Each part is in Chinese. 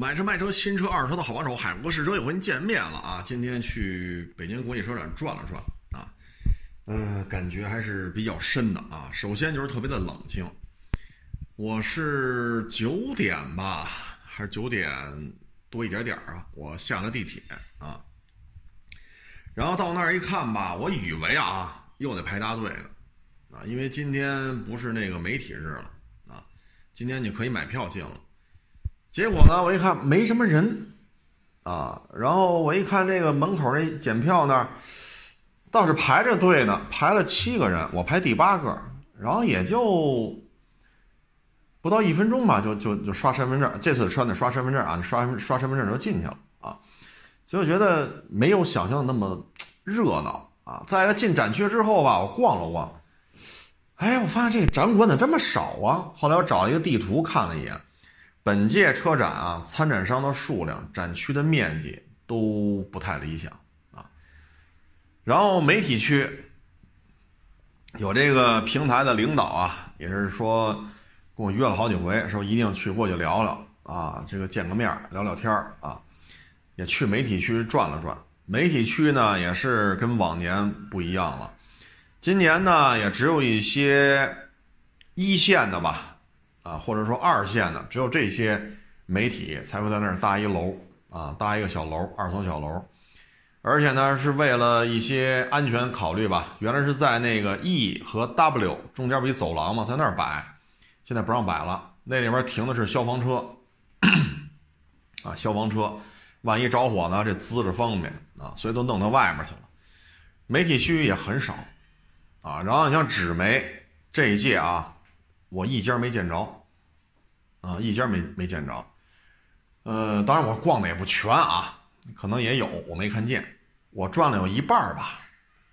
买车卖车，新车二手车的好帮手，海博试车又跟您见面了啊！今天去北京国际车展转了转啊，呃，感觉还是比较深的啊。首先就是特别的冷清，我是九点吧，还是九点多一点点啊？我下了地铁啊，然后到那儿一看吧，我以为啊又得排大队呢啊，因为今天不是那个媒体日了啊，今天你可以买票进了。结果呢，我一看没什么人，啊，然后我一看这个门口那检票那儿，倒是排着队呢，排了七个人，我排第八个，然后也就不到一分钟吧，就就就刷身份证，这次穿的刷身份证啊，刷刷身份证就进去了啊，所以我觉得没有想象的那么热闹啊。再一个进展区之后吧，我逛了逛，哎，我发现这个展馆怎么这么少啊？后来我找了一个地图看了一眼。本届车展啊，参展商的数量、展区的面积都不太理想啊。然后媒体区有这个平台的领导啊，也是说跟我约了好几回，说一定去过去聊聊啊，这个见个面聊聊天啊。也去媒体区转了转，媒体区呢也是跟往年不一样了，今年呢也只有一些一线的吧。啊，或者说二线的，只有这些媒体才会在那儿搭一楼啊，搭一个小楼，二层小楼，而且呢，是为了一些安全考虑吧。原来是在那个 E 和 W 中间不一走廊吗？在那儿摆，现在不让摆了。那里边停的是消防车，啊，消防车，万一着火呢，这滋着方便啊，所以都弄到外面去了。媒体区域也很少啊，然后你像纸媒这一届啊。我一家没见着，啊，一家没没见着，呃，当然我逛的也不全啊，可能也有我没看见，我转了有一半吧，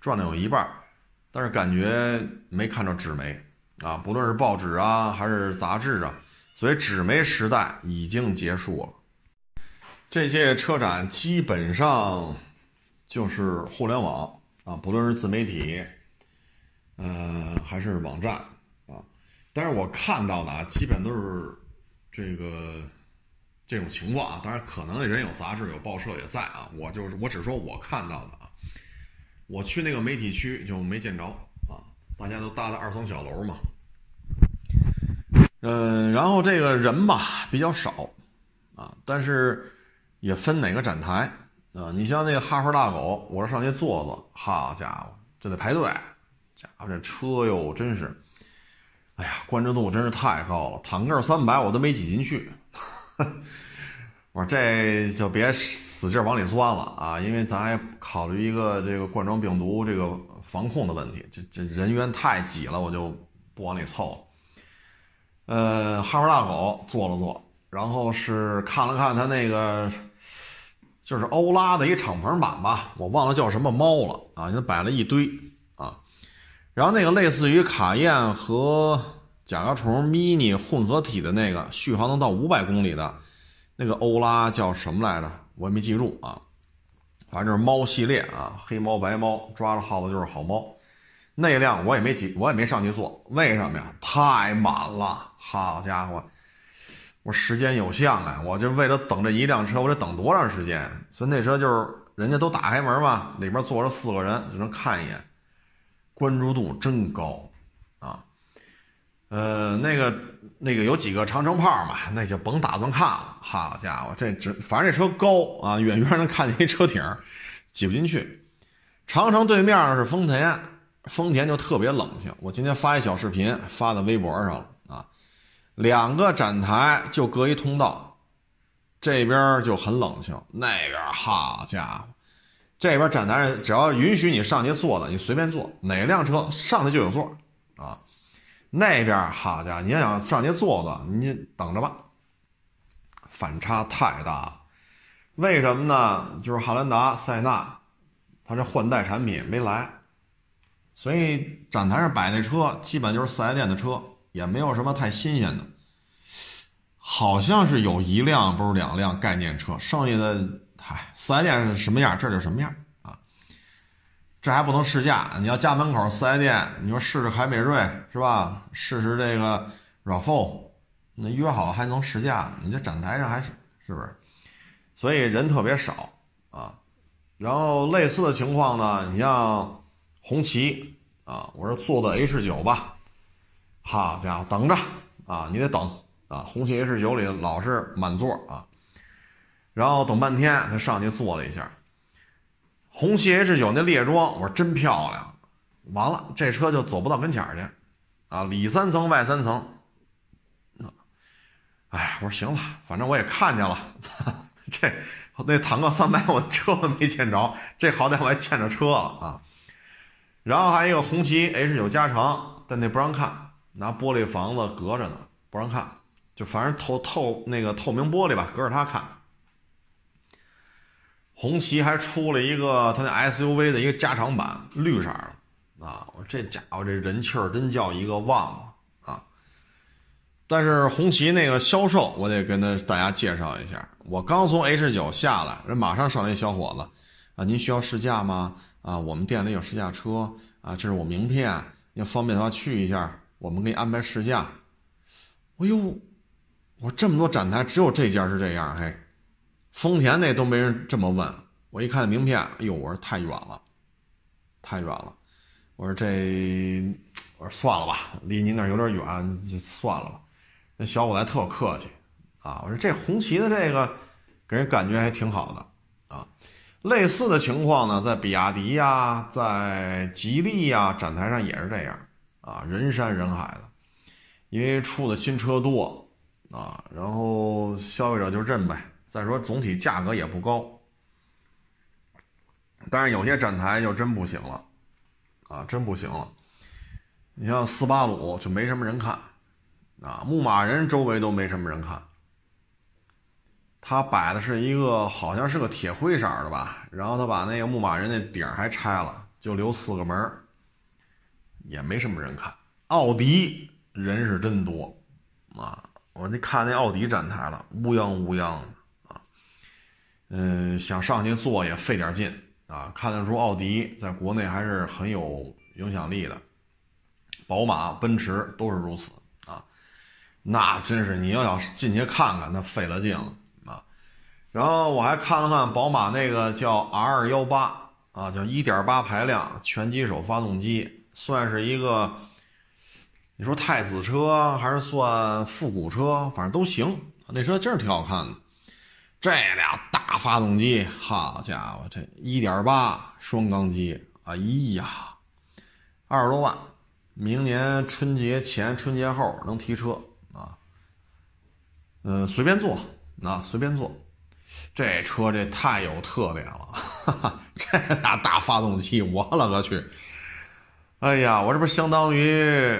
转了有一半，但是感觉没看着纸媒啊，不论是报纸啊还是杂志啊，所以纸媒时代已经结束了。这届车展基本上就是互联网啊，不论是自媒体，呃，还是网站。但是我看到的啊，基本都是这个这种情况啊。当然，可能人有杂志、有报社也在啊。我就是我只说我看到的啊。我去那个媒体区就没见着啊，大家都搭的二层小楼嘛。嗯，然后这个人吧比较少啊，但是也分哪个展台啊。你像那个哈佛大狗，我说上去坐坐，好家伙，这得排队，家伙这车哟，真是。哎呀，关注度真是太高了，坦克三百我都没挤进去。我说这就别使劲往里钻了啊，因为咱还考虑一个这个冠状病毒这个防控的问题，这这人员太挤了，我就不往里凑。呃，哈佛大狗坐了坐，然后是看了看他那个，就是欧拉的一敞篷版吧，我忘了叫什么猫了啊，现在摆了一堆。然后那个类似于卡宴和甲壳虫 mini 混合体的那个续航能到五百公里的，那个欧拉叫什么来着？我也没记住啊。反正就是猫系列啊，黑猫白猫，抓着耗子就是好猫。那辆我也没挤，我也没上去坐，为什么呀？太满了，好家伙！我时间有限啊，我就为了等这一辆车，我得等多长时间？所以那车就是人家都打开门嘛，里边坐着四个人，只能看一眼。关注度真高，啊，呃，那个那个有几个长城炮嘛，那就甭打算看了。好家伙，这只反正这车高啊，远远能看见一车顶，挤不进去。长城对面是丰田，丰田就特别冷清。我今天发一小视频发在微博上了啊，两个展台就隔一通道，这边就很冷清，那边好家伙。这边展台只要允许你上去坐的，你随便坐，哪辆车上去就有座啊。那边好家伙，你要想上去坐坐，你等着吧。反差太大，为什么呢？就是汉兰达、塞纳，它这换代产品没来，所以展台上摆那车基本就是四 S 店的车，也没有什么太新鲜的。好像是有一辆不是两辆概念车，剩下的。嗨，四 S 店是什么样，这就什么样啊！这还不能试驾，你要家门口四 S 店，你说试试凯美瑞是吧？试试这个 RAV4，那约好了还能试驾，你这展台上还是是不是？所以人特别少啊。然后类似的情况呢，你像红旗啊，我说坐的 H 九吧，好家伙，等着啊，你得等啊。红旗 H 九里老是满座啊，然后等半天他上去坐了一下。红旗 H 九那列装，我说真漂亮，完了这车就走不到跟前去，啊，里三层外三层。哎，我说行了，反正我也看见了，这那坦克三百我车都没见着，这好歹我还见着车了啊。然后还有一个红旗 H 九加长，但那不让看，拿玻璃房子隔着呢，不让看，就反正透透那个透明玻璃吧，隔着它看。红旗还出了一个它那 SUV 的一个加长版，绿色的啊！我这家伙这人气儿真叫一个旺啊！但是红旗那个销售，我得跟他大家介绍一下。我刚从 H 九下来，人马上上来一小伙子啊，您需要试驾吗？啊，我们店里有试驾车啊，这是我名片，要方便的话去一下，我们给你安排试驾。哎呦，我这么多展台，只有这家是这样，嘿。丰田那都没人这么问，我一看名片，哎呦，我说太远了，太远了，我说这，我说算了吧，离您那有点远，就算了吧。那小伙子还特客气，啊，我说这红旗的这个，给人感觉还挺好的，啊，类似的情况呢，在比亚迪呀，在吉利呀展台上也是这样，啊，人山人海的，因为出的新车多，啊，然后消费者就认呗。再说总体价格也不高，但是有些展台就真不行了，啊，真不行了。你像斯巴鲁就没什么人看，啊，牧马人周围都没什么人看。他摆的是一个好像是个铁灰色的吧，然后他把那个牧马人那顶还拆了，就留四个门也没什么人看。奥迪人是真多，啊，我那看那奥迪展台了，乌泱乌泱。嗯，想上去坐也费点劲啊！看得出奥迪在国内还是很有影响力的，宝马、奔驰都是如此啊。那真是你要想进去看看，那费了劲了啊。然后我还看了看宝马那个叫 R 幺八啊，叫1.8排量全机手发动机，算是一个你说太子车还是算复古车，反正都行。那车真是挺好看的。这俩大发动机，好家伙，这一点八双缸机，哎呀，二十多万，明年春节前、春节后能提车啊。嗯，随便坐，啊，随便坐。这车这太有特点了，哈哈，这俩大发动机，我勒个去！哎呀，我这不相当于，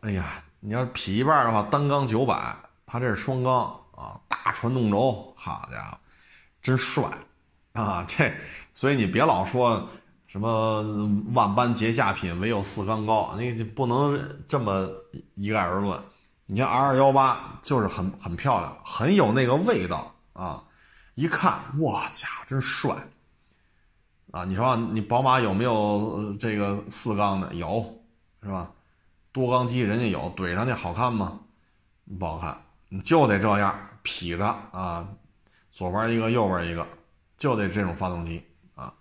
哎呀，你要劈一半的话，单缸九百，它这是双缸。啊，大传动轴，好家伙，真帅啊！这，所以你别老说什么万般皆下品，唯有四缸高，你不能这么一概而论。你像 R 二幺八就是很很漂亮，很有那个味道啊！一看，哇家伙，真帅啊！你说你宝马有没有这个四缸的？有，是吧？多缸机人家有，怼上去好看吗？不好看。就得这样劈着啊，左边一个，右边一个，就得这种发动机啊。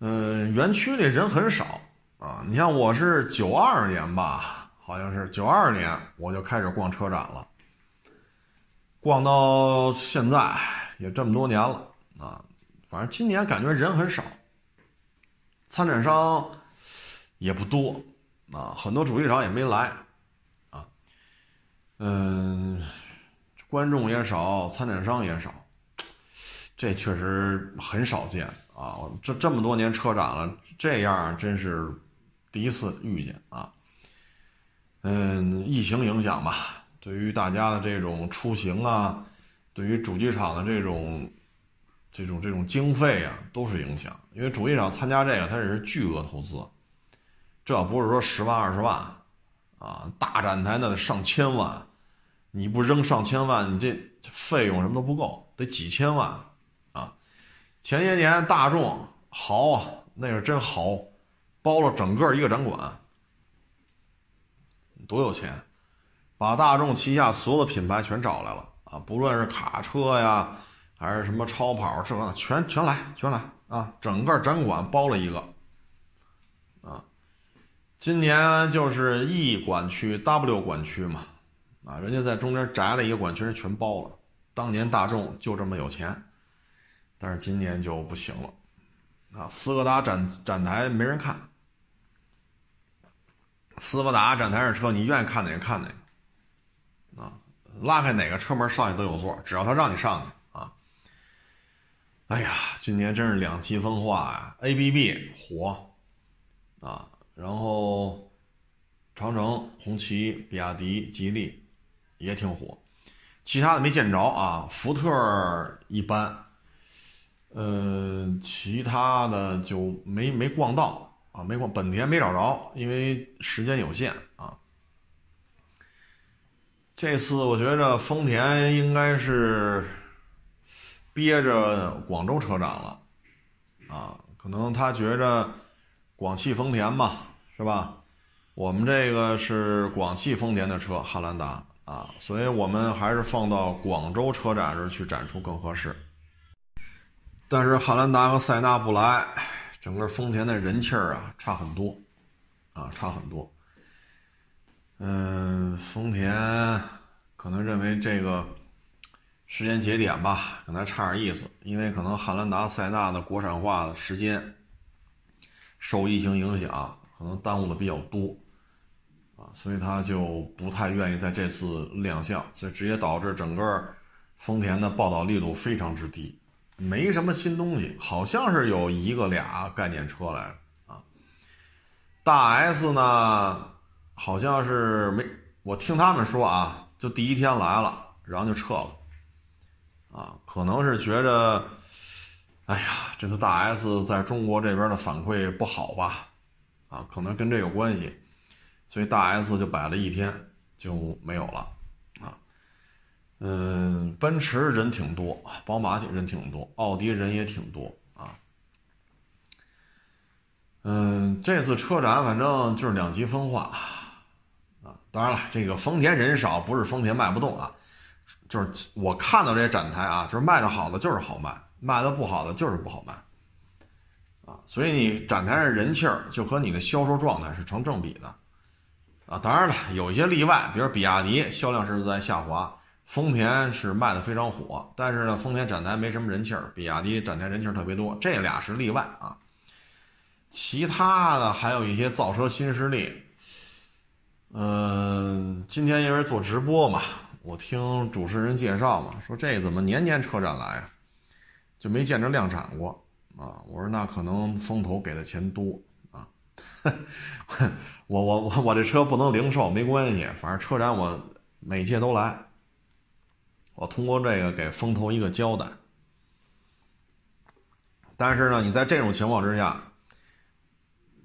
嗯，园区里人很少啊。你像我是九二年吧，好像是九二年我就开始逛车展了，逛到现在也这么多年了啊。反正今年感觉人很少，参展商也不多啊，很多主机厂也没来。嗯，观众也少，参展商也少，这确实很少见啊！这这么多年车展了，这样真是第一次遇见啊。嗯，疫情影响吧，对于大家的这种出行啊，对于主机厂的这种这种这种经费啊，都是影响。因为主机厂参加这个，它也是巨额投资，这不是说十万二十万啊，大展台那得上千万。你不扔上千万，你这费用什么都不够，得几千万啊！前些年大众豪啊，那是真豪，包了整个一个展馆，多有钱，把大众旗下所有的品牌全找来了啊，不论是卡车呀，还是什么超跑，这全全来全来啊，整个展馆包了一个啊。今年就是 E 管区、W 管区嘛，啊，人家在中间摘了一个管区，人全包了。当年大众就这么有钱，但是今年就不行了，啊，斯柯达展展台没人看，斯柯达展台上车，你愿意看哪个看哪个，啊，拉开哪个车门上去都有座，只要他让你上去啊。哎呀，今年真是两极分化呀，ABB 火，啊。然后，长城、红旗、比亚迪、吉利也挺火，其他的没见着啊。福特一般，呃，其他的就没没逛到啊，没逛。本田没找着，因为时间有限啊。这次我觉着丰田应该是憋着广州车展了啊，可能他觉着广汽丰田嘛。是吧？我们这个是广汽丰田的车，汉兰达啊，所以我们还是放到广州车展时去展出更合适。但是汉兰达和塞纳不来，整个丰田的人气儿啊差很多，啊差很多。嗯，丰田可能认为这个时间节点吧，可能差点意思，因为可能汉兰达、塞纳的国产化的时间受疫情影响。可能耽误的比较多，所以他就不太愿意在这次亮相，所以直接导致整个丰田的报道力度非常之低，没什么新东西，好像是有一个俩概念车来啊。大 S 呢，好像是没，我听他们说啊，就第一天来了，然后就撤了，啊，可能是觉着，哎呀，这次大 S 在中国这边的反馈不好吧。啊，可能跟这有关系，所以大 S 就摆了一天就没有了，啊，嗯，奔驰人挺多，宝马人挺多，奥迪人也挺多啊，嗯，这次车展反正就是两极分化，啊，当然了，这个丰田人少不是丰田卖不动啊，就是我看到这些展台啊，就是卖的好的就是好卖，卖的不好的就是不好卖。啊，所以你展台上人气儿就和你的销售状态是成正比的，啊，当然了，有一些例外，比如比亚迪销量是在下滑，丰田是卖的非常火，但是呢，丰田展台没什么人气儿，比亚迪展台人气儿特别多，这俩是例外啊。其他的还有一些造车新势力，嗯，今天因为做直播嘛，我听主持人介绍嘛，说这怎么年年车展来啊，就没见着量产过。啊，我说那可能风投给的钱多，我我我我这车不能零售没关系，反正车展我每届都来，我通过这个给风投一个交代。但是呢，你在这种情况之下，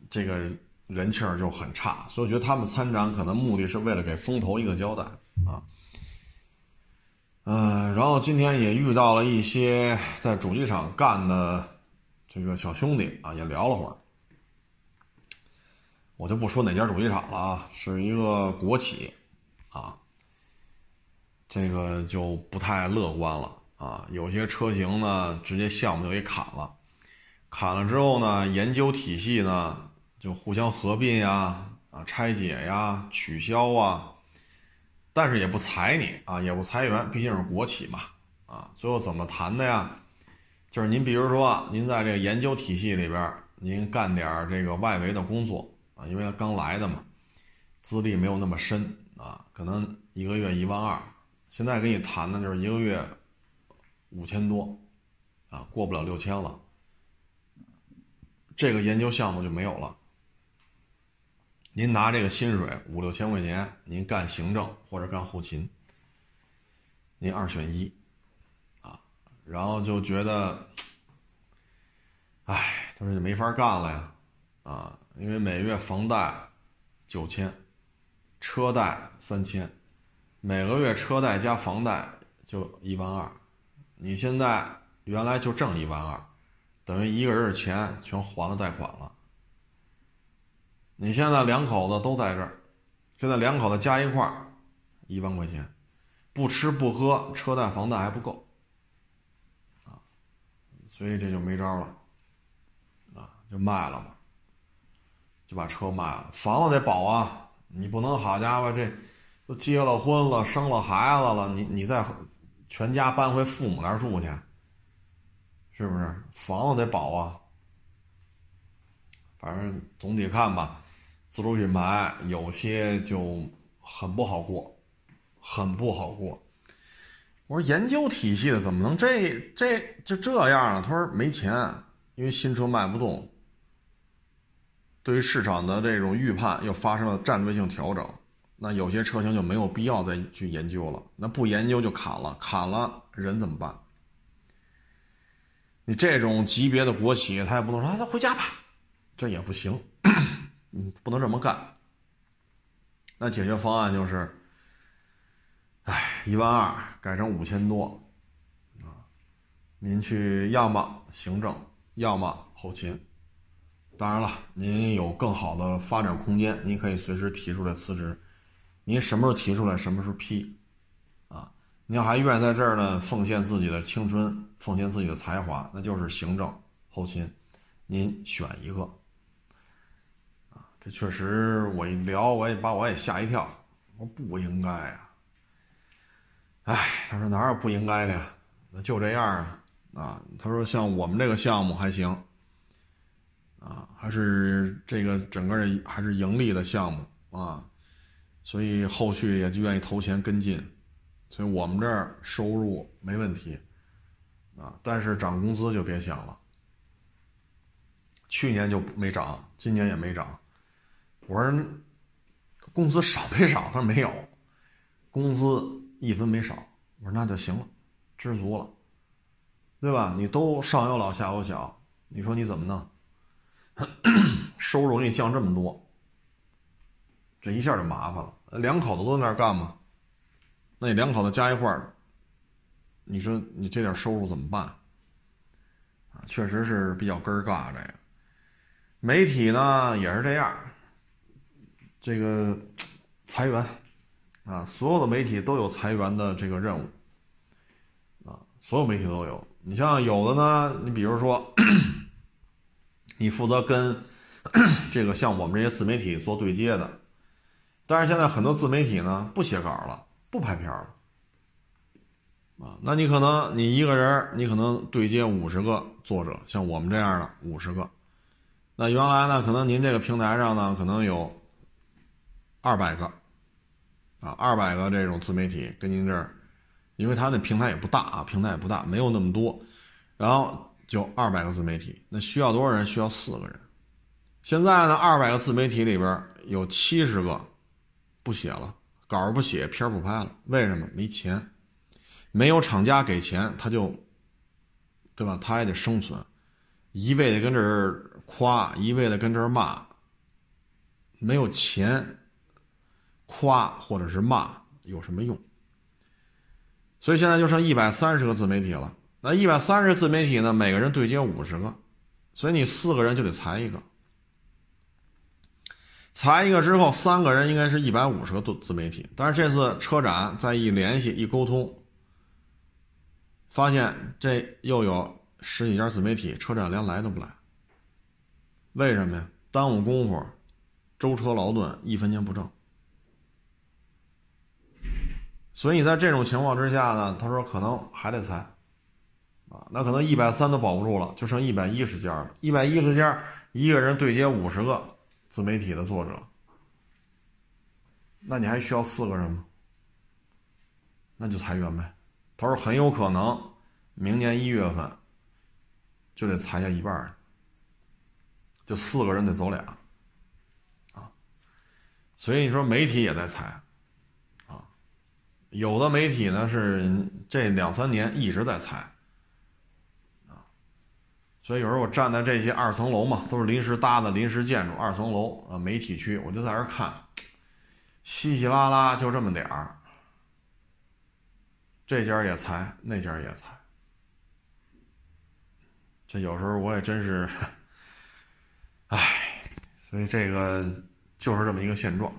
这个人气儿就很差，所以我觉得他们参展可能目的是为了给风投一个交代啊。嗯，然后今天也遇到了一些在主机厂干的。这个小兄弟啊，也聊了会儿，我就不说哪家主机厂了啊，是一个国企，啊，这个就不太乐观了啊。有些车型呢，直接项目就给砍了，砍了之后呢，研究体系呢就互相合并呀、啊拆解呀、取消啊，但是也不裁你啊，也不裁员，毕竟是国企嘛，啊，最后怎么谈的呀？就是您，比如说，您在这个研究体系里边，您干点这个外围的工作啊，因为他刚来的嘛，资历没有那么深啊，可能一个月一万二，现在跟你谈的就是一个月五千多，啊，过不了六千了，这个研究项目就没有了。您拿这个薪水五六千块钱，您干行政或者干后勤，您二选一。啊然后就觉得，哎，他说就没法干了呀，啊，因为每月房贷九千，车贷三千，每个月车贷加房贷就一万二，你现在原来就挣一万二，等于一个人的钱全还了贷款了。你现在两口子都在这儿，现在两口子加一块儿一万块钱，不吃不喝，车贷房贷还不够，啊，所以这就没招了，啊，就卖了吧，就把车卖了。房子得保啊，你不能好家伙这都结了婚了，生了孩子了，你你再全家搬回父母那儿住去，是不是？房子得保啊。反正总体看吧，自主品牌有些就很不好过。很不好过。我说研究体系的怎么能这这就这样啊？他说没钱，因为新车卖不动。对于市场的这种预判又发生了战略性调整，那有些车型就没有必要再去研究了。那不研究就砍了，砍了人怎么办？你这种级别的国企，他也不能说他回家吧，这也不行，嗯，不能这么干。那解决方案就是。哎，一万二改成五千多，啊，您去要么行政，要么后勤。当然了，您有更好的发展空间，您可以随时提出来辞职。您什么时候提出来，什么时候批，啊，您还愿意在这儿呢，奉献自己的青春，奉献自己的才华，那就是行政后勤，您选一个。啊，这确实我一聊，我也把我也吓一跳，我说不应该啊。哎，他说哪有不应该的呀？那就这样啊啊！他说像我们这个项目还行，啊，还是这个整个还是盈利的项目啊，所以后续也就愿意投钱跟进，所以我们这儿收入没问题啊，但是涨工资就别想了，去年就没涨，今年也没涨。我说工资少没少？他说没有，工资。一分没少，我说那就行了，知足了，对吧？你都上有老下有小，你说你怎么弄？收入给你降这么多，这一下就麻烦了。两口子都在那儿干嘛？那你两口子加一块儿，你说你这点收入怎么办？啊，确实是比较根儿尬这个。媒体呢也是这样，这个 裁员。啊，所有的媒体都有裁员的这个任务，啊，所有媒体都有。你像有的呢，你比如说，你负责跟 这个像我们这些自媒体做对接的，但是现在很多自媒体呢不写稿了，不拍片了，啊，那你可能你一个人，你可能对接五十个作者，像我们这样的五十个，那原来呢，可能您这个平台上呢，可能有二百个。啊，二百个这种自媒体跟您这儿，因为他那平台也不大啊，平台也不大，没有那么多，然后就二百个自媒体，那需要多少人？需要四个人。现在呢，二百个自媒体里边有七十个不写了，稿不写，片不拍了，为什么？没钱，没有厂家给钱，他就，对吧？他也得生存，一味的跟这儿夸，一味的跟这儿骂，没有钱。夸或者是骂有什么用？所以现在就剩一百三十个自媒体了。那一百三十自媒体呢？每个人对接五十个，所以你四个人就得裁一个。裁一个之后，三个人应该是一百五十个自自媒体。但是这次车展再一联系一沟通，发现这又有十几家自媒体车展连来都不来。为什么呀？耽误功夫，舟车劳顿，一分钱不挣。所以在这种情况之下呢，他说可能还得裁，啊，那可能一百三都保不住了，就剩一百一十家了。一百一十家，一个人对接五十个自媒体的作者，那你还需要四个人吗？那就裁员呗。他说很有可能明年一月份就得裁下一半，就四个人得走俩，啊，所以你说媒体也在裁啊。有的媒体呢是这两三年一直在裁，所以有时候我站在这些二层楼嘛，都是临时搭的临时建筑，二层楼啊，媒体区，我就在这看，稀稀拉拉就这么点儿，这家也裁，那家也裁，这有时候我也真是，唉，所以这个就是这么一个现状。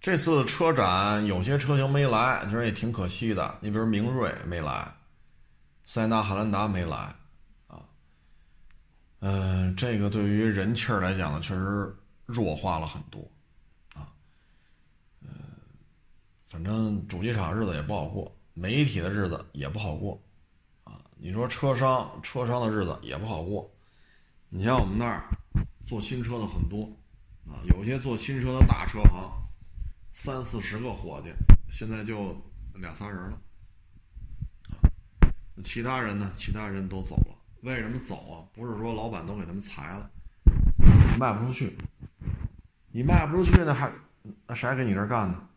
这次车展有些车型没来，其实也挺可惜的。你比如明锐没来，塞纳、汉兰达没来，嗯，这个对于人气儿来讲呢，确实弱化了很多，啊，嗯，反正主机厂日子也不好过，媒体的日子也不好过，啊，你说车商车商的日子也不好过。你像我们那儿做新车的很多，啊，有些做新车的大车行。三四十个伙计，现在就俩仨人了啊，其他人呢？其他人都走了。为什么走啊？不是说老板都给他们裁了，卖不出去。你卖不出去呢，还那谁还给你这干呢？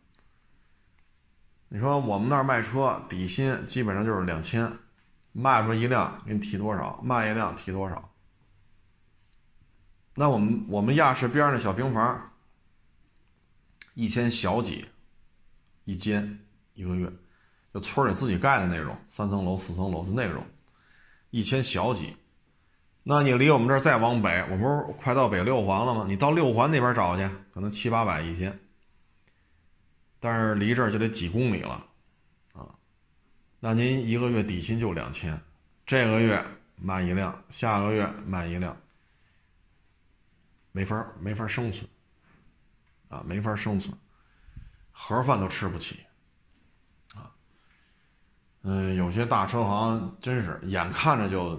你说我们那儿卖车底薪基本上就是两千，卖出一辆给你提多少？卖一辆提多少？那我们我们亚市边上那小平房。一千小几，一间一个月，就村里自己盖的那种，三层楼、四层楼就那种，一千小几。那你离我们这儿再往北，我不是快到北六环了吗？你到六环那边找去，可能七八百一间，但是离这儿就得几公里了，啊，那您一个月底薪就两千，这个月卖一辆，下个月卖一辆，没法没法生存。啊，没法生存，盒饭都吃不起，嗯，有些大车行真是眼看着就，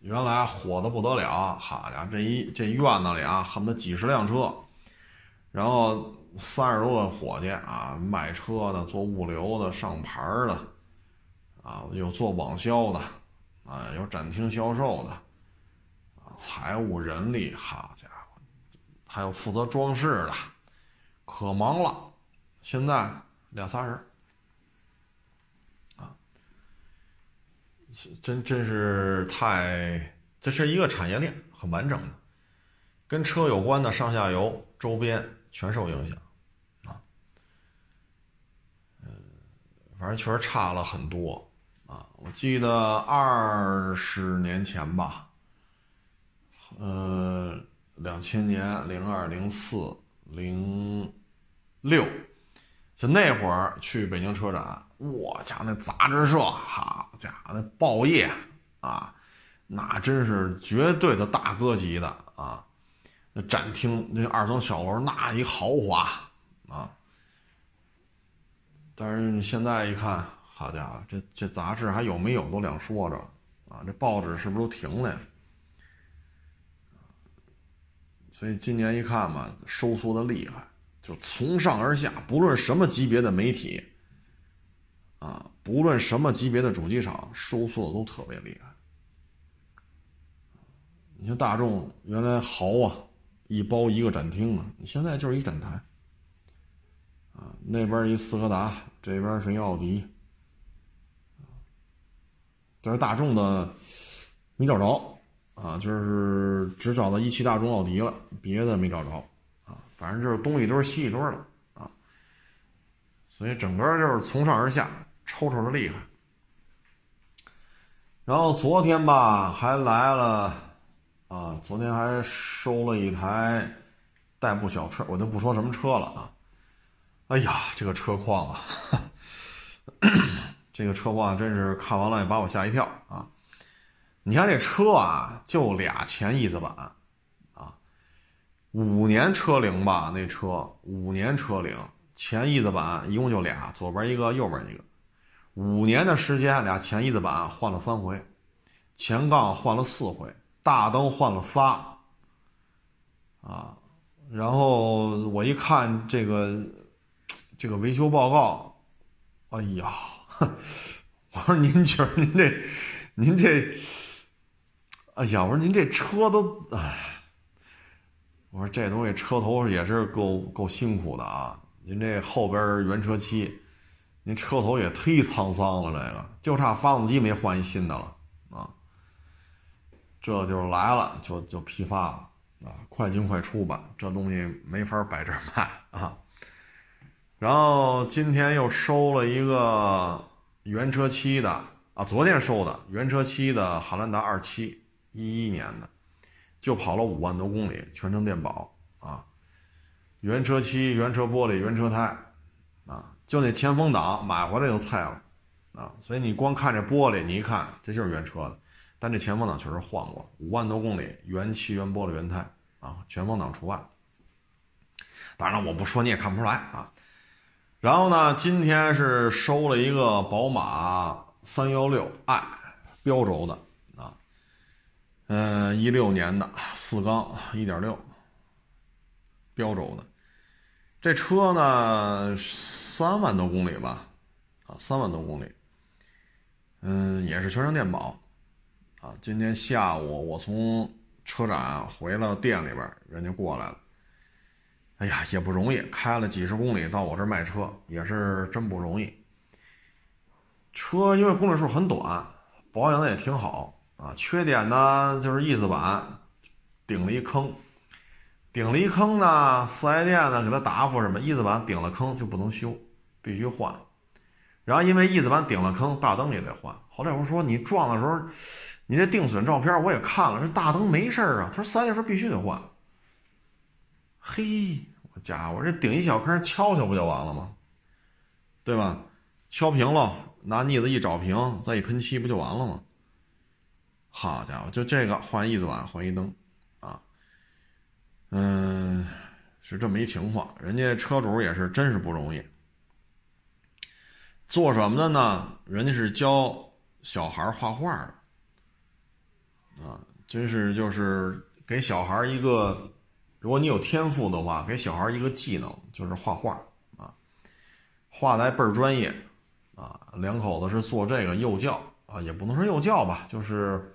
原来火的不得了，好家伙，这一这院子里啊，恨不得几十辆车，然后三十多个伙计啊，卖车的、做物流的、上牌的，啊，有做网销的，啊，有展厅销售的，啊，财务、人力，好家伙。还有负责装饰的，可忙了。现在俩仨人，真真是太，这是一个产业链，很完整的，跟车有关的上下游周边全受影响，啊，嗯，反正确实差了很多，啊，我记得二十年前吧，呃。两千年零二零四零六，就那会儿去北京车展，我家那杂志社，好家伙，那报业啊，那真是绝对的大哥级的啊！那展厅那二层小楼那一豪华啊！但是你现在一看，好家伙，这这杂志还有没有都两说着啊！这报纸是不是都停了呀？所以今年一看嘛，收缩的厉害，就从上而下，不论什么级别的媒体，啊，不论什么级别的主机厂，收缩的都特别厉害。你像大众原来豪啊，一包一个展厅啊，你现在就是一展台，啊，那边一斯柯达，这边是一奥迪，但是大众的没找着。啊，就是只找到一汽大众、奥迪了，别的没找着，啊，反正就是东一堆西一堆了，啊，所以整个就是从上而下抽抽的厉害。然后昨天吧，还来了，啊，昨天还收了一台代步小车，我就不说什么车了啊。哎呀，这个车况啊，这个车况真是看完了也把我吓一跳啊。你看这车啊，就俩前翼子板，啊，五年车龄吧，那车五年车龄，前翼子板一共就俩，左边一个，右边一个，五年的时间，俩前翼子板换了三回，前杠换了四回，大灯换了仨，啊，然后我一看这个这个维修报告，哎呀，我说您觉得您这 您这。哎呀，我说您这车都哎，我说这东西车头也是够够辛苦的啊。您这后边原车漆，您车头也忒沧桑了，这个就差发动机没换一新的了啊。这就来了，就就批发了啊，快进快出吧，这东西没法摆这卖啊。然后今天又收了一个原车漆的啊，昨天收的原车漆的汉兰达二七。一一年的，就跑了五万多公里，全程电保啊。原车漆、原车玻璃、原车胎，就那前风挡买回来就菜了，啊，所以你光看这玻璃，你一看这就是原车的，但这前风挡确实换过，五万多公里，原漆、原玻璃、原胎，啊，全风挡除外。当然了，我不说你也看不出来啊。然后呢，今天是收了一个宝马三幺六 i 标轴的啊，嗯，一六年的四缸一点六标轴的，这车呢三万多公里吧，啊，三万多公里，嗯，也是全程电保啊。今天下午我从车展回了店里边，人家过来了。哎呀，也不容易，开了几十公里到我这儿卖车，也是真不容易。车因为公里数很短，保养的也挺好啊。缺点呢就是翼子板顶了一坑，顶了一坑呢，四 S 店呢给他答复什么？翼子板顶了坑就不能修，必须换。然后因为翼子板顶了坑，大灯也得换。后来我说你撞的时候，你这定损照片我也看了，这大灯没事啊。他说三月份必须得换。嘿，我家伙，这顶一小坑敲敲不就完了吗？对吧？敲平了，拿腻子一找平，再一喷漆不就完了吗？好家伙，就这个换翼子板，换一灯，啊，嗯，是这么一情况。人家车主也是真是不容易。做什么的呢？人家是教小孩画画的，啊，真是就是给小孩一个。如果你有天赋的话，给小孩一个技能，就是画画啊，画的还倍儿专业啊。两口子是做这个幼教啊，也不能说幼教吧，就是，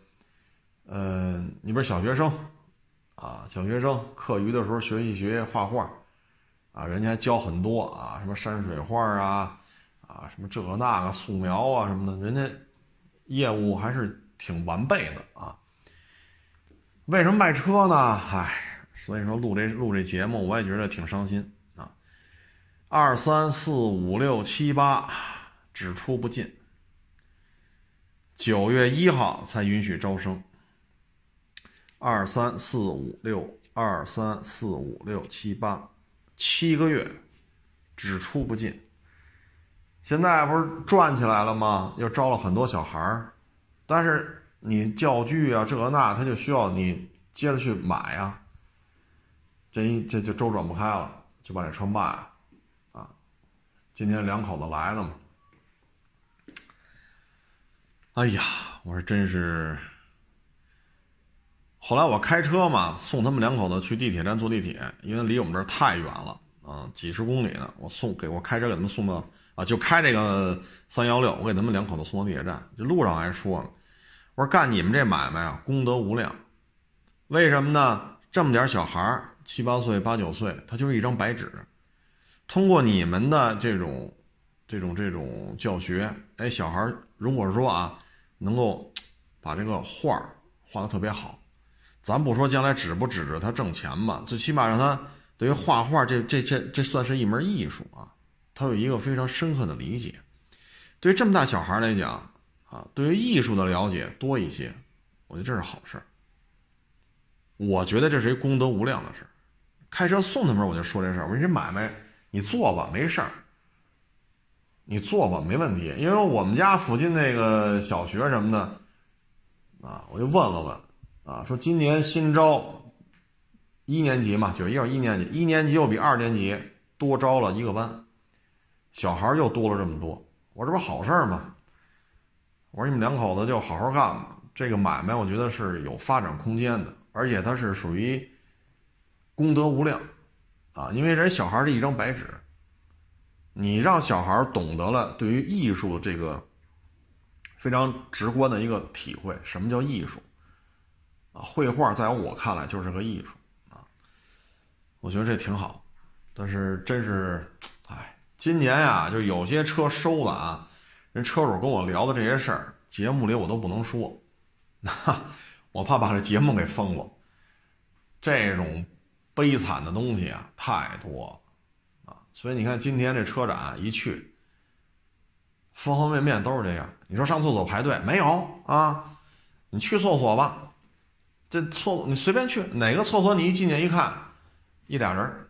嗯，你不是小学生啊，小学生课余的时候学习学画画啊，人家还教很多啊，什么山水画啊，啊，什么这个那个素描啊什么的，人家业务还是挺完备的啊。为什么卖车呢？唉。所以说录这录这节目，我也觉得挺伤心啊！二三四五六七八只出不进，九月一号才允许招生。二三四五六二三四五六七八，七个月只出不进。现在不是转起来了吗？又招了很多小孩儿，但是你教具啊这个那，他就需要你接着去买呀。这一这就周转不开了，就把这车卖了，啊，今天两口子来的嘛。哎呀，我说真是。后来我开车嘛，送他们两口子去地铁站坐地铁，因为离我们这儿太远了，啊，几十公里呢。我送给我开车给他们送到啊，就开这个三幺六，我给他们两口子送到地铁站。这路上还说呢，我说干你们这买卖啊，功德无量。为什么呢？这么点小孩儿。七八岁、八九岁，他就是一张白纸。通过你们的这种、这种、这种教学，哎，小孩如果说啊，能够把这个画画的特别好，咱不说将来指不指着他挣钱吧，最起码让他对于画画这、这、这、这算是一门艺术啊，他有一个非常深刻的理解。对于这么大小孩来讲啊，对于艺术的了解多一些，我觉得这是好事我觉得这是一功德无量的事开车送他们，我就说这事儿。我说你这买卖，你做吧，没事儿。你做吧，没问题。因为我们家附近那个小学什么的，啊，我就问了问，啊，说今年新招一年级嘛，九一二一年级，一年级又比二年级多招了一个班，小孩又多了这么多。我这不好事儿吗？我说你们两口子就好好干吧。这个买卖我觉得是有发展空间的，而且它是属于。功德无量，啊！因为人小孩是一张白纸，你让小孩懂得了对于艺术这个非常直观的一个体会，什么叫艺术？啊，绘画在我看来就是个艺术啊！我觉得这挺好，但是真是，今年呀，就有些车收了啊，人车主跟我聊的这些事儿，节目里我都不能说，我怕把这节目给封了，这种。悲惨的东西啊，太多啊！所以你看，今天这车展一去，方方面面都是这样。你说上厕所排队没有啊？你去厕所吧，这厕你随便去哪个厕所，你一进去一看，一俩人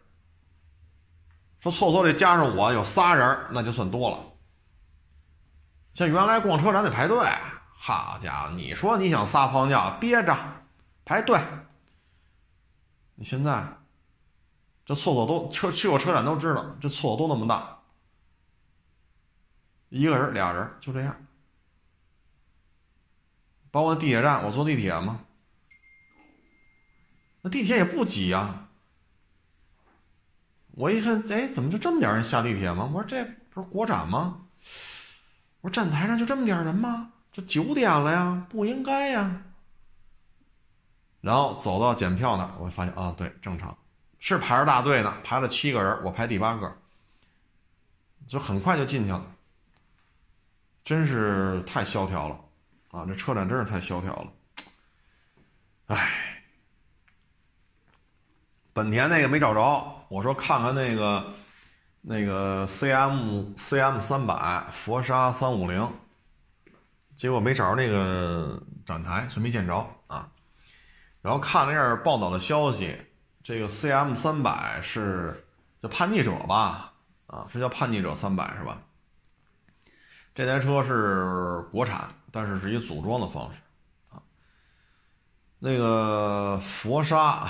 说厕所里加上我有仨人，那就算多了。像原来逛车展得排队，好家伙，你说你想撒泡尿憋着排队，你现在这厕所都车去过车展都知道，这厕所都那么大，一个人俩人就这样。包括地铁站，我坐地铁嘛，那地铁也不挤呀。我一看，哎，怎么就这么点人下地铁吗？我说这不是国展吗？我说站台上就这么点人吗？这九点了呀，不应该呀。然后走到检票那儿，我发现啊，对，正常，是排着大队呢，排了七个人，我排第八个，就很快就进去了，真是太萧条了。啊，这车展真是太萧条了，唉，本田那个没找着，我说看看那个那个 C M C M 三百佛沙三五零，结果没找着那个展台，是没见着啊。然后看了一下报道的消息，这个 C M 三百是叫叛逆者吧？啊，是叫叛逆者三百是吧？这台车是国产。但是是以组装的方式，啊，那个佛沙，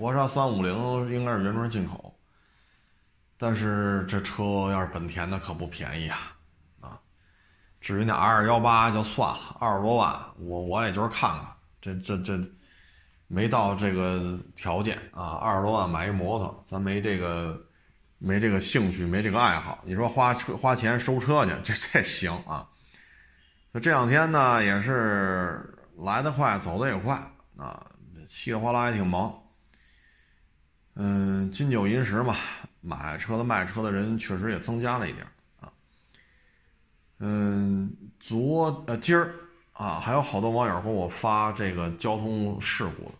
佛沙三五零应该是原装进口，但是这车要是本田的可不便宜啊，啊，至于那 R 幺八就算了，二十多万，我我也就是看看，这这这没到这个条件啊，二十多万买一摩托，咱没这个没这个兴趣，没这个爱好，你说花车花钱收车去，这这行啊。就这两天呢，也是来得快，走得也快啊，稀里哗啦也挺忙。嗯，金九银十嘛，买车的卖车的人确实也增加了一点啊。嗯，昨呃今儿啊，还有好多网友给我发这个交通事故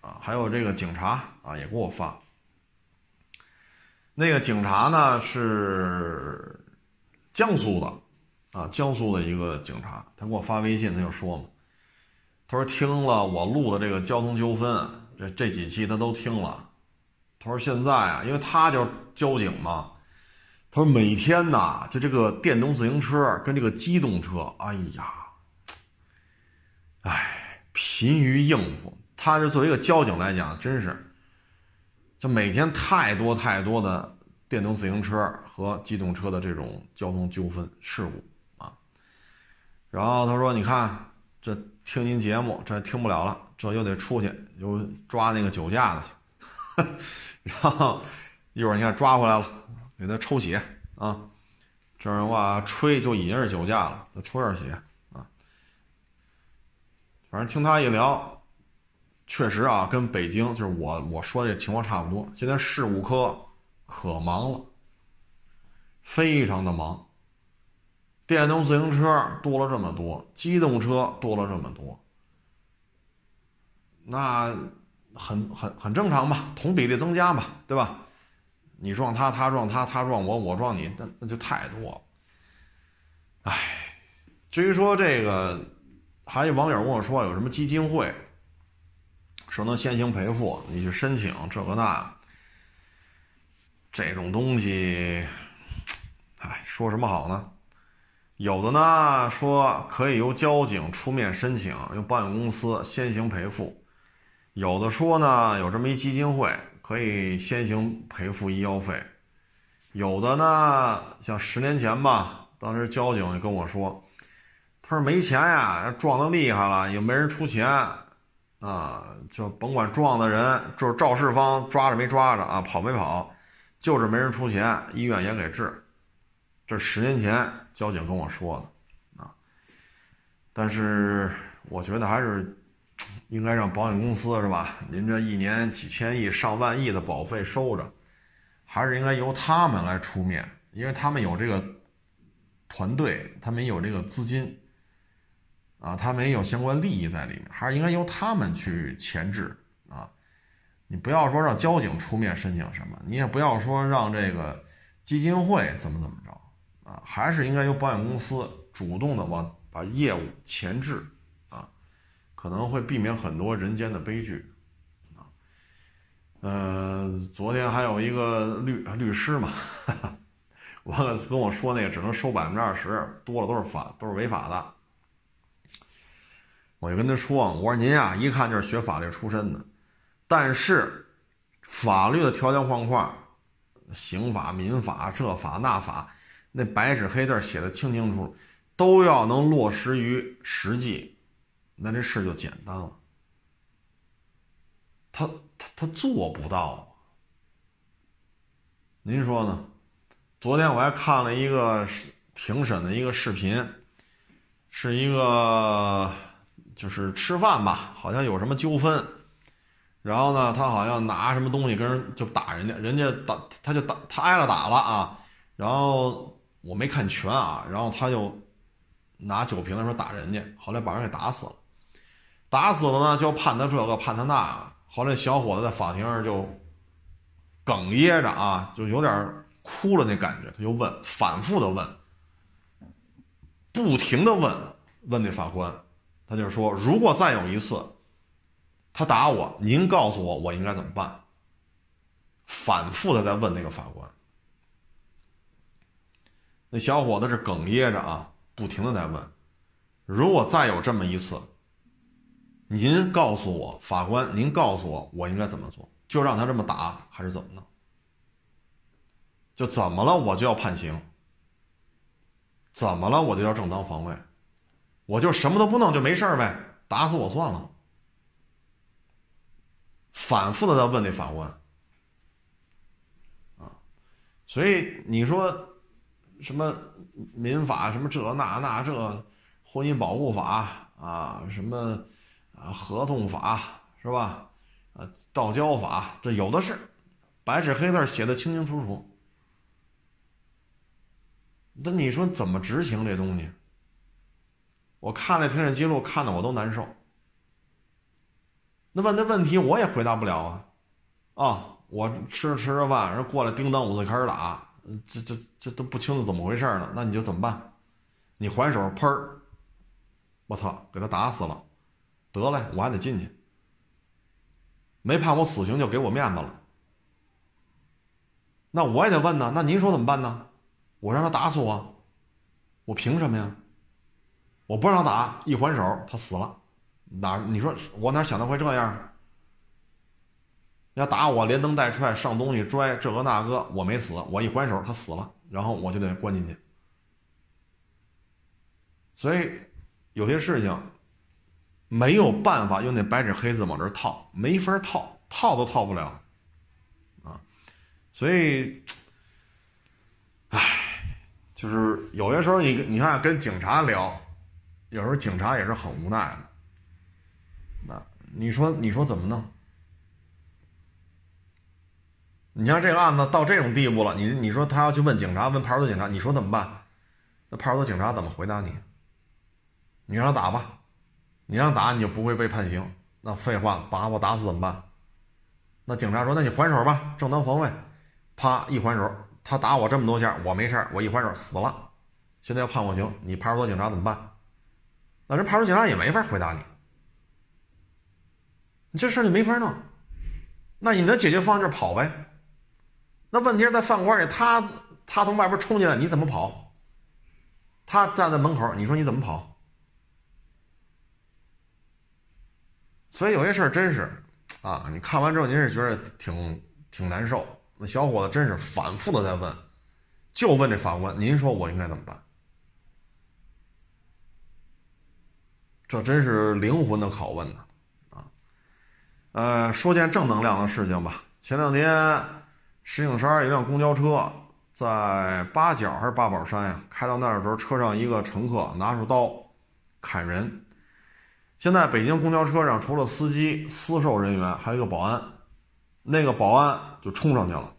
啊，还有这个警察啊也给我发。那个警察呢是江苏的。啊，江苏的一个警察，他给我发微信，他就说嘛，他说听了我录的这个交通纠纷，这这几期他都听了。他说现在啊，因为他就交警嘛，他说每天呐，就这个电动自行车跟这个机动车，哎呀，哎，疲于应付。他就作为一个交警来讲，真是，就每天太多太多的电动自行车和机动车的这种交通纠纷事故啊。然后他说：“你看，这听您节目，这听不了了，这又得出去，又抓那个酒驾的去。然后一会儿你看抓回来了，给他抽血啊，这样的话吹就已经是酒驾了，再抽点血啊。反正听他一聊，确实啊，跟北京就是我我说的这情况差不多。现在事故科可忙了，非常的忙。”电动自行车多了这么多，机动车多了这么多，那很很很正常吧？同比例增加吧，对吧？你撞他，他撞他，他撞我，我撞你，那那就太多了。唉，至于说这个，还有网友跟我说有什么基金会，说能先行赔付，你去申请这个那，这种东西，唉，说什么好呢？有的呢说可以由交警出面申请，由保险公司先行赔付；有的说呢有这么一基金会可以先行赔付医药费；有的呢像十年前吧，当时交警也跟我说，他说没钱呀，撞得厉害了也没人出钱啊，就甭管撞的人就是肇事方抓着没抓着啊，跑没跑，就是没人出钱，医院也给治。这十年前交警跟我说的，啊，但是我觉得还是应该让保险公司是吧？您这一年几千亿、上万亿的保费收着，还是应该由他们来出面，因为他们有这个团队，他们有这个资金，啊，他们也有相关利益在里面，还是应该由他们去前置啊。你不要说让交警出面申请什么，你也不要说让这个基金会怎么怎么着。啊，还是应该由保险公司主动的往把业务前置，可能会避免很多人间的悲剧，啊，嗯，昨天还有一个律律师嘛，完了跟我说那个只能收百分之二十，多了都是法都是违法的。我就跟他说，我说您啊，一看就是学法律出身的，但是法律的条条框框，刑法、民法这法那法，那白纸黑字写的清清楚楚，都要能落实于实际，那这事就简单了。他他他做不到，您说呢？昨天我还看了一个庭审的一个视频，是一个就是吃饭吧，好像有什么纠纷，然后呢，他好像拿什么东西跟人就打人家，人家打他就打他挨了打了啊，然后我没看全啊，然后他就拿酒瓶子说打人家，后来把人给打死了，打死了呢就判他这个判他那个。后来，小伙子在法庭上就哽咽着啊，就有点哭了那感觉。他就问，反复的问，不停的问，问那法官，他就说：“如果再有一次，他打我，您告诉我，我应该怎么办？”反复的在问那个法官。那小伙子是哽咽着啊，不停的在问：“如果再有这么一次。”您告诉我，法官，您告诉我，我应该怎么做？就让他这么打，还是怎么呢？就怎么了，我就要判刑？怎么了，我就要正当防卫？我就什么都不弄就没事呗？打死我算了？反复的在问那法官啊，所以你说什么民法什么这那那这婚姻保护法啊什么？啊，合同法是吧？啊，道交法这有的是，白纸黑字写的清清楚楚。那你说怎么执行这东西？我看了庭审记录，看的我都难受。那问的问题我也回答不了啊！啊，我吃着吃着饭，人过来叮当五岁开始打，这这这都不清楚怎么回事呢？那你就怎么办？你还手，砰儿！我操，给他打死了。得嘞，我还得进去，没判我死刑就给我面子了。那我也得问呢，那您说怎么办呢？我让他打死我，我凭什么呀？我不让他打，一还手他死了，哪你说我哪想到会这样？要打我连蹬带踹上东西拽这个那个，我没死，我一还手他死了，然后我就得关进去。所以有些事情。没有办法用那白纸黑字往这套，没法套，套都套不了，啊，所以，唉，就是有些时候你你看跟警察聊，有时候警察也是很无奈的，那你说你说怎么弄？你像这个案子到这种地步了，你你说他要去问警察，问派出所警察，你说怎么办？那派出所警察怎么回答你？你让他打吧。你让打你就不会被判刑，那废话，把我打死怎么办？那警察说：“那你还手吧，正当防卫。”啪一还手，他打我这么多下，我没事我一还手死了。现在要判我刑，你派出所警察怎么办？那人派出所警察也没法回答你，你这事你没法弄。那你的解决方案就跑呗。那问题是在饭馆里，他他从外边冲进来，你怎么跑？他站在门口，你说你怎么跑？所以有些事儿真是，啊，你看完之后您是觉得挺挺难受。那小伙子真是反复的在问，就问这法官：“您说我应该怎么办？”这真是灵魂的拷问呢，啊，呃，说件正能量的事情吧。前两天石景山一辆公交车在八角还是八宝山呀，开到那儿的时候，车上一个乘客拿出刀砍人。现在北京公交车上，除了司机、司售人员，还有一个保安。那个保安就冲上去了，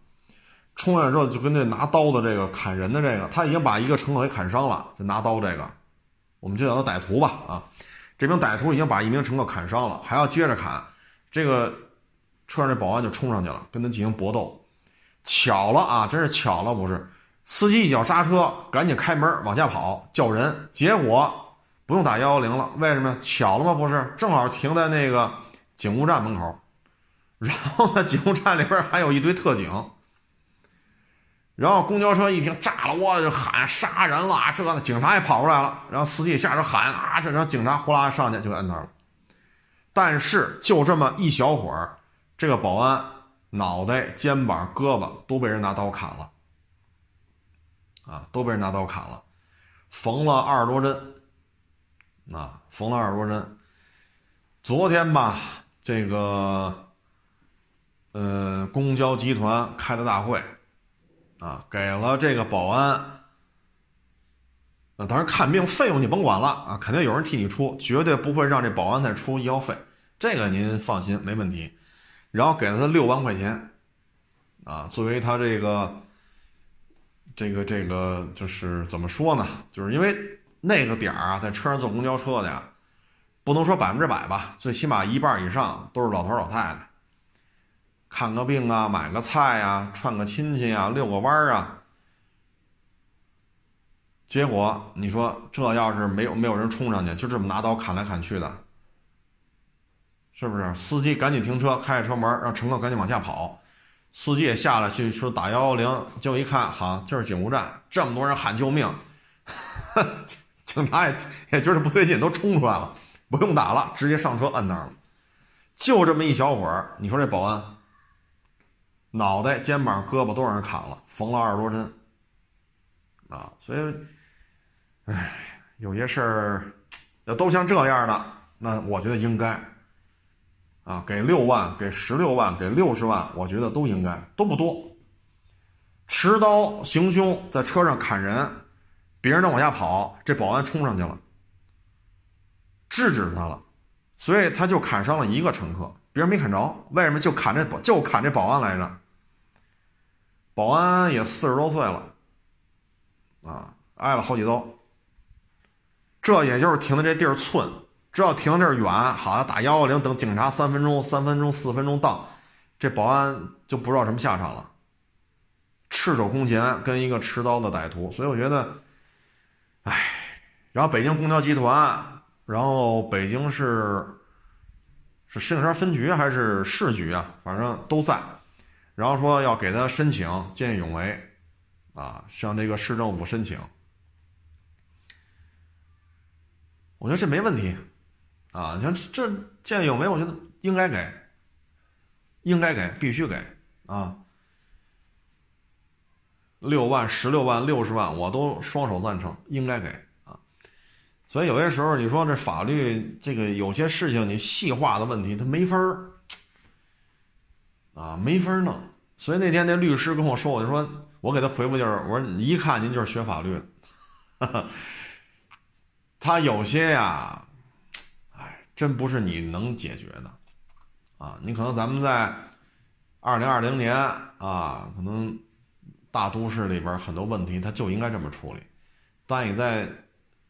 冲上去之后就跟那拿刀的这个砍人的这个，他已经把一个乘客给砍伤了。就拿刀这个，我们就叫他歹徒吧。啊，这名歹徒已经把一名乘客砍伤了，还要接着砍。这个车上的保安就冲上去了，跟他进行搏斗。巧了啊，真是巧了，不是？司机一脚刹车，赶紧开门往下跑，叫人，结果。不用打幺幺零了，为什么？巧了吗？不是，正好停在那个警务站门口，然后呢，警务站里边还有一堆特警。然后公交车一听炸了，我就喊杀人了，这个警察也跑出来了。然后司机下车喊啊，这然后警察呼啦上去就摁那儿了。但是就这么一小会儿，这个保安脑袋、肩膀、胳膊都被人拿刀砍了，啊，都被人拿刀砍了，缝了二十多针，啊，缝了二十多针。昨天吧，这个呃，公交集团开的大会。啊，给了这个保安，那当然看病费用你甭管了啊，肯定有人替你出，绝对不会让这保安再出医药费，这个您放心，没问题。然后给了他六万块钱，啊，作为他这个，这个这个就是怎么说呢？就是因为那个点儿啊，在车上坐公交车的呀，不能说百分之百吧，最起码一半以上都是老头老太太。看个病啊，买个菜呀，串个亲戚啊，遛个弯儿啊。结果你说这要是没有没有人冲上去，就这么拿刀砍来砍去的，是不是？司机赶紧停车，开着车门，让乘客赶紧往下跑。司机也下来去说打幺幺零，结果一看，好，就是警务站，这么多人喊救命，警察 也也觉得不对劲，都冲出来了，不用打了，直接上车摁那儿了。就这么一小会儿，你说这保安。脑袋、肩膀、胳膊都让人砍了，缝了二十多针，啊，所以，唉，有些事儿要都像这样的，那我觉得应该，啊，给六万、给十六万、给六十万，我觉得都应该，都不多。持刀行凶，在车上砍人，别人正往下跑，这保安冲上去了，制止他了，所以他就砍伤了一个乘客。别人没砍着，为什么就砍这保就砍这保安来着？保安也四十多岁了，啊，挨了好几刀。这也就是停的这地儿寸，只要停的地儿远，好打幺幺零，等警察三分钟、三分钟、四分钟到，这保安就不知道什么下场了。赤手空拳跟一个持刀的歹徒，所以我觉得，唉，然后北京公交集团，然后北京市。是石景山分局还是市局啊？反正都在，然后说要给他申请见义勇为，啊，向这个市政府申请。我觉得这没问题，啊，你看这见义勇为，我觉得应该给，应该给，必须给，啊，六万、十六万、六十万，我都双手赞成，应该给啊。所以有些时候，你说这法律这个有些事情，你细化的问题，他没法儿啊，没法儿弄。所以那天那律师跟我说，我就说，我给他回复就是，我说你一看您就是学法律的，他有些呀，哎，真不是你能解决的啊。你可能咱们在二零二零年啊，可能大都市里边很多问题，他就应该这么处理，但你在。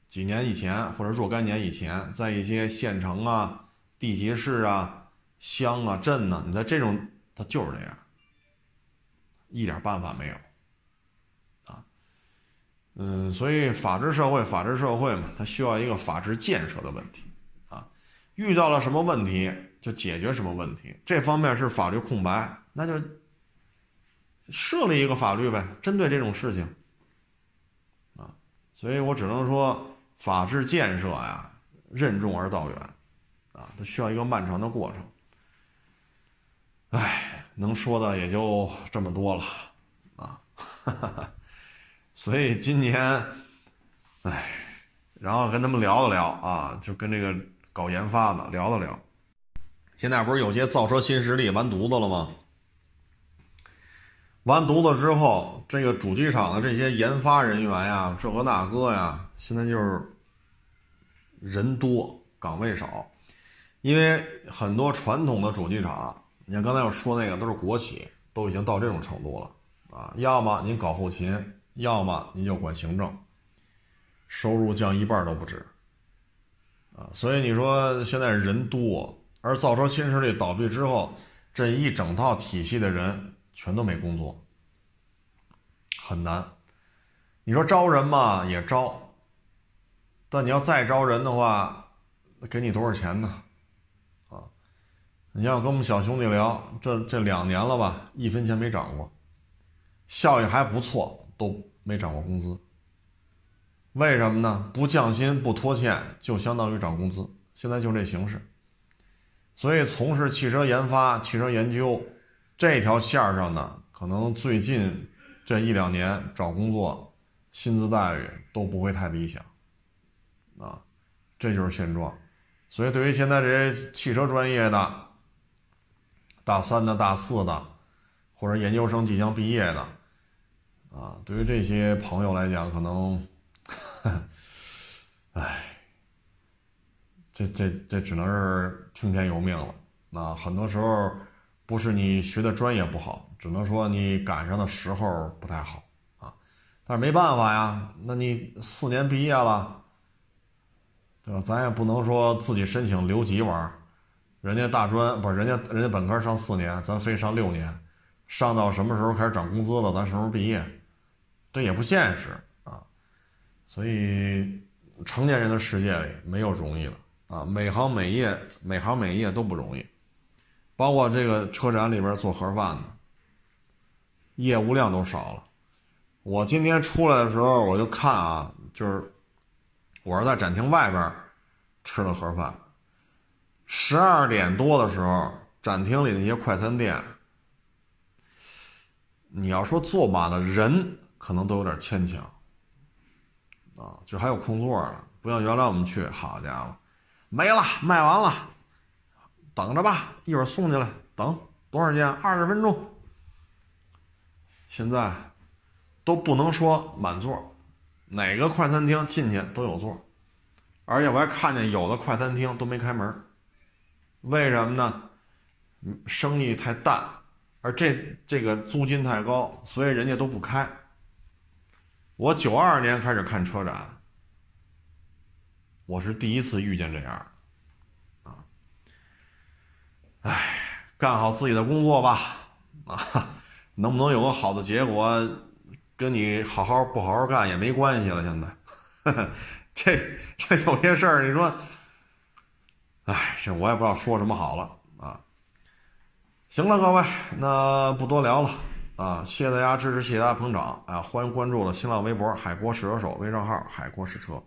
几年以前，或者若干年以前，在一些县城啊、地级市啊、乡啊、镇呢，你在这种，它就是这样，一点办法没有，啊，嗯，所以法治社会，法治社会嘛，它需要一个法治建设的问题，啊，遇到了什么问题就解决什么问题，这方面是法律空白，那就设立一个法律呗，针对这种事情，啊，所以我只能说。法治建设呀，任重而道远，啊，它需要一个漫长的过程。哎，能说的也就这么多了，啊哈哈，所以今年，哎，然后跟他们聊了聊啊，就跟这个搞研发的聊了聊。现在不是有些造车新势力完犊子了吗？完犊子之后，这个主机厂的这些研发人员呀，这个那个呀。现在就是人多岗位少，因为很多传统的主机厂，你看刚才我说那个都是国企，都已经到这种程度了啊。要么您搞后勤，要么您就管行政，收入降一半都不止啊。所以你说现在人多，而造车新势力倒闭之后，这一整套体系的人全都没工作，很难。你说招人嘛，也招。但你要再招人的话，给你多少钱呢？啊，你要跟我们小兄弟聊，这这两年了吧，一分钱没涨过，效益还不错，都没涨过工资。为什么呢？不降薪不拖欠，就相当于涨工资。现在就这形式。所以从事汽车研发、汽车研究这条线上呢，可能最近这一两年找工作，薪资待遇都不会太理想。啊，这就是现状。所以对于现在这些汽车专业的，大三的、大四的，或者研究生即将毕业的，啊，对于这些朋友来讲，可能，唉，这这这只能是听天由命了。那很多时候不是你学的专业不好，只能说你赶上的时候不太好啊。但是没办法呀，那你四年毕业了，对吧？咱也不能说自己申请留级玩。人家大专不是人家，人家本科上四年，咱非上六年，上到什么时候开始涨工资了，咱什么时候毕业，这也不现实啊。所以成年人的世界里没有容易的啊，每行每业每行每业都不容易，包括这个车展里边做盒饭的，业务量都少了。我今天出来的时候，我就看啊，就是我是在展厅外边吃的盒饭。十二点多的时候，展厅里那些快餐店，你要说坐满了人，可能都有点牵强，啊，就还有空座呢。不像原来我们去，好家伙，没了，卖完了，等着吧，一会儿送进来，等多少间？二十分钟。现在都不能说满座，哪个快餐厅进去都有座，而且我还看见有的快餐厅都没开门。为什么呢？生意太淡，而这这个租金太高，所以人家都不开。我九二年开始看车展，我是第一次遇见这样，啊，哎，干好自己的工作吧，啊，能不能有个好的结果，跟你好好不好好干也没关系了。现在，这这有些事儿，你说。哎，这我也不知道说什么好了啊！行了，各位，那不多聊了啊！谢谢大家支持，谢谢大家捧场啊！欢迎关注了新浪微博“海阔试车手”微账号“海阔试车”。